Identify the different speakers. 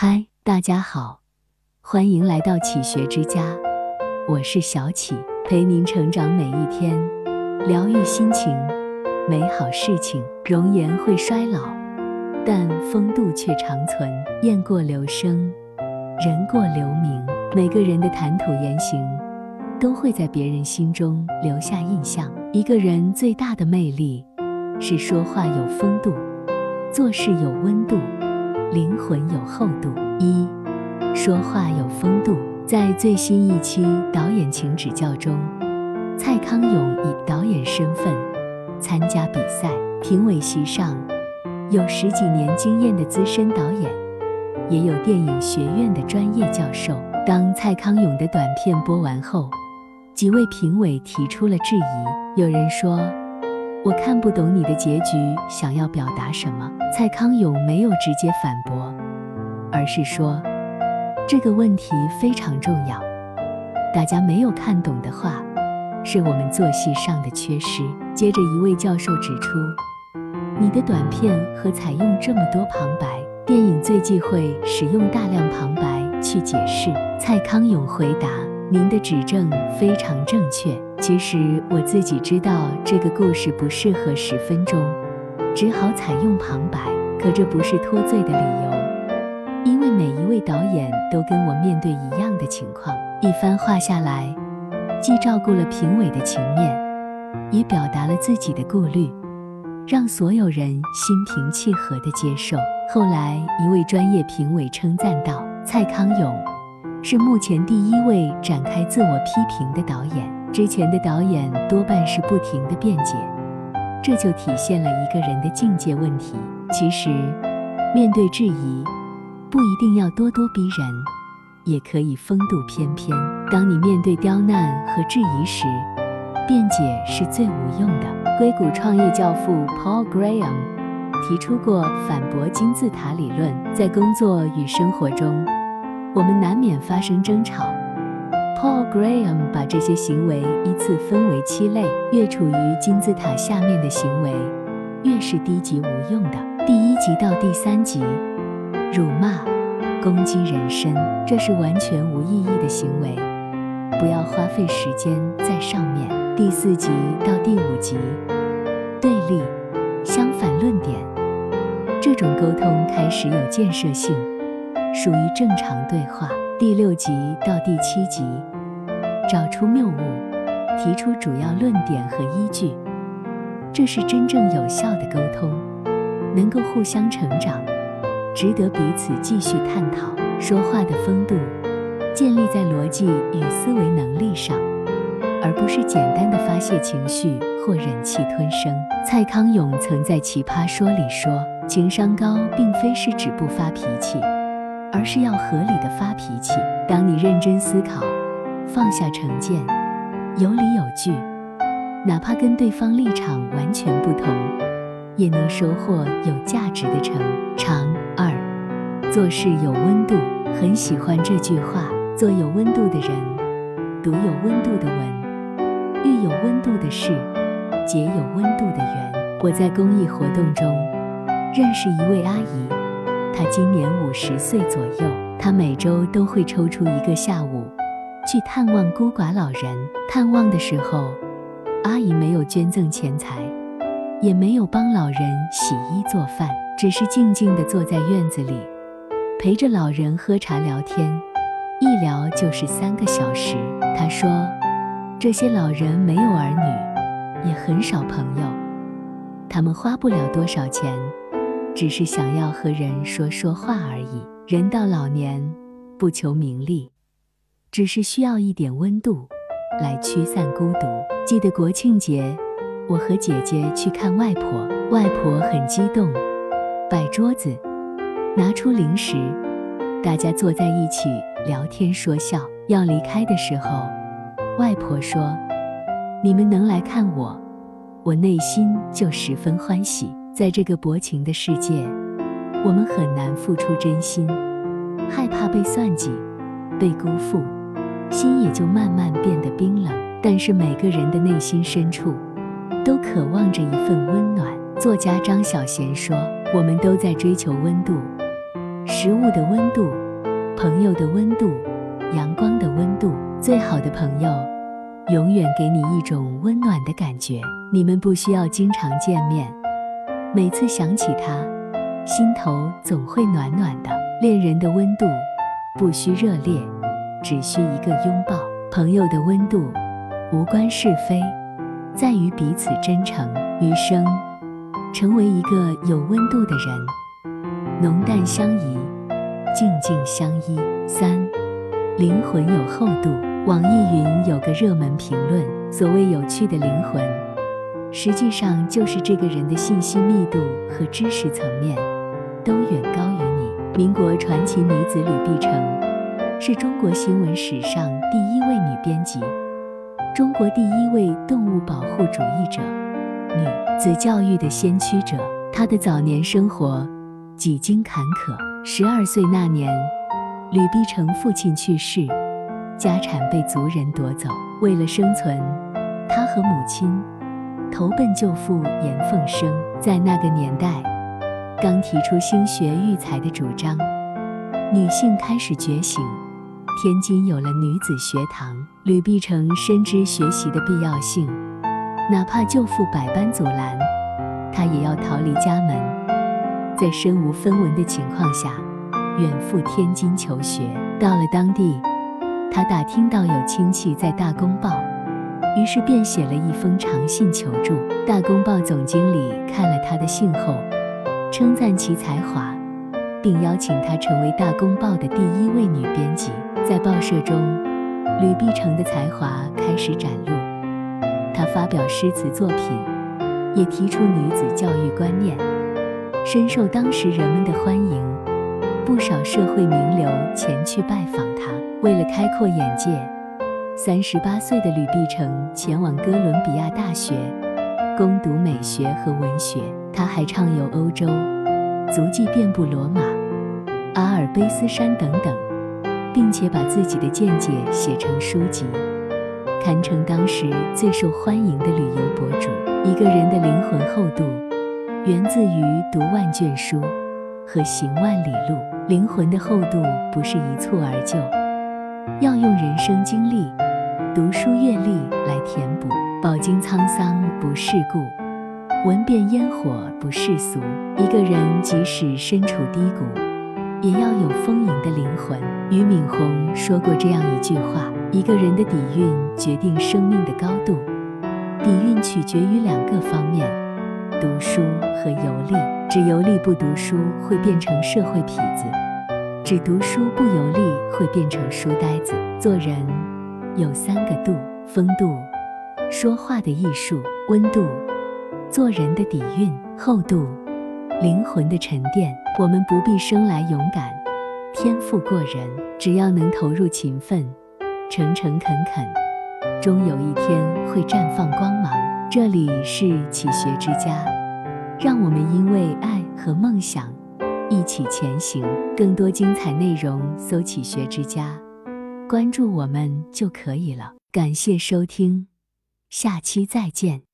Speaker 1: 嗨，大家好，欢迎来到启学之家，我是小启，陪您成长每一天，疗愈心情，美好事情。容颜会衰老，但风度却长存。雁过留声，人过留名。每个人的谈吐言行，都会在别人心中留下印象。一个人最大的魅力，是说话有风度。做事有温度，灵魂有厚度。一说话有风度。在最新一期导演请指教中，蔡康永以导演身份参加比赛。评委席上有十几年经验的资深导演，也有电影学院的专业教授。当蔡康永的短片播完后，几位评委提出了质疑。有人说。我看不懂你的结局想要表达什么。蔡康永没有直接反驳，而是说这个问题非常重要。大家没有看懂的话，是我们做戏上的缺失。接着，一位教授指出，你的短片和采用这么多旁白，电影最忌讳使用大量旁白去解释。蔡康永回答。您的指正非常正确。其实我自己知道这个故事不适合十分钟，只好采用旁白。可这不是脱罪的理由，因为每一位导演都跟我面对一样的情况。一番话下来，既照顾了评委的情面，也表达了自己的顾虑，让所有人心平气和地接受。后来，一位专业评委称赞道：“蔡康永。”是目前第一位展开自我批评的导演。之前的导演多半是不停的辩解，这就体现了一个人的境界问题。其实，面对质疑，不一定要咄咄逼人，也可以风度翩翩。当你面对刁难和质疑时，辩解是最无用的。硅谷创业教父 Paul Graham 提出过反驳金字塔理论，在工作与生活中。我们难免发生争吵。Paul Graham 把这些行为依次分为七类，越处于金字塔下面的行为，越是低级无用的。第一级到第三级，辱骂、攻击人身，这是完全无意义的行为，不要花费时间在上面。第四级到第五级，对立、相反论点，这种沟通开始有建设性。属于正常对话。第六集到第七集，找出谬误，提出主要论点和依据，这是真正有效的沟通，能够互相成长，值得彼此继续探讨。说话的风度，建立在逻辑与思维能力上，而不是简单的发泄情绪或忍气吞声。蔡康永曾在《奇葩说》里说：“情商高，并非是指不发脾气。”而是要合理的发脾气。当你认真思考，放下成见，有理有据，哪怕跟对方立场完全不同，也能收获有价值的成长。二，做事有温度。很喜欢这句话：做有温度的人，读有温度的文，遇有温度的事，结有温度的缘。我在公益活动中认识一位阿姨。他今年五十岁左右，他每周都会抽出一个下午去探望孤寡老人。探望的时候，阿姨没有捐赠钱财，也没有帮老人洗衣做饭，只是静静地坐在院子里，陪着老人喝茶聊天，一聊就是三个小时。他说，这些老人没有儿女，也很少朋友，他们花不了多少钱。只是想要和人说说话而已。人到老年，不求名利，只是需要一点温度，来驱散孤独。记得国庆节，我和姐姐去看外婆，外婆很激动，摆桌子，拿出零食，大家坐在一起聊天说笑。要离开的时候，外婆说：“你们能来看我，我内心就十分欢喜。”在这个薄情的世界，我们很难付出真心，害怕被算计、被辜负，心也就慢慢变得冰冷。但是每个人的内心深处，都渴望着一份温暖。作家张小娴说：“我们都在追求温度，食物的温度，朋友的温度，阳光的温度。最好的朋友，永远给你一种温暖的感觉。你们不需要经常见面，每次想起他，心头总会暖暖的。恋人的温度，不需热烈，只需一个拥抱。朋友的温度，无关是非，在于彼此真诚。余生，成为一个有温度的人，浓淡相宜，静静相依。三，灵魂有厚度。网易云有个热门评论：所谓有趣的灵魂，实际上就是这个人的信息密度和知识层面都远高于你。民国传奇女子吕碧城，是中国新闻史上第一位女编辑，中国第一位动物保护主义者。女子教育的先驱者，她的早年生活几经坎坷。十二岁那年，吕碧城父亲去世，家产被族人夺走。为了生存，她和母亲投奔舅父严凤生。在那个年代，刚提出兴学育才的主张，女性开始觉醒。天津有了女子学堂，吕碧城深知学习的必要性。哪怕舅父百般阻拦，他也要逃离家门，在身无分文的情况下，远赴天津求学。到了当地，他打听到有亲戚在《大公报》，于是便写了一封长信求助。《大公报》总经理看了他的信后，称赞其才华，并邀请他成为《大公报》的第一位女编辑。在报社中，吕碧城的才华开始展露。他发表诗词作品，也提出女子教育观念，深受当时人们的欢迎。不少社会名流前去拜访他。为了开阔眼界，三十八岁的吕碧城前往哥伦比亚大学攻读美学和文学。他还畅游欧洲，足迹遍布罗马、阿尔卑斯山等等，并且把自己的见解写成书籍。堪称当时最受欢迎的旅游博主。一个人的灵魂厚度，源自于读万卷书和行万里路。灵魂的厚度不是一蹴而就，要用人生经历、读书阅历来填补。饱经沧桑不世故，闻遍烟火不世俗。一个人即使身处低谷，也要有丰盈的灵魂。俞敏洪说过这样一句话。一个人的底蕴决定生命的高度，底蕴取决于两个方面：读书和游历。只游历不读书会变成社会痞子，只读书不游历会变成书呆子。做人有三个度：风度、说话的艺术、温度、做人的底蕴、厚度、灵魂的沉淀。我们不必生来勇敢、天赋过人，只要能投入勤奋。诚诚恳恳，终有一天会绽放光芒。这里是启学之家，让我们因为爱和梦想一起前行。更多精彩内容，搜“启学之家”，关注我们就可以了。感谢收听，下期再见。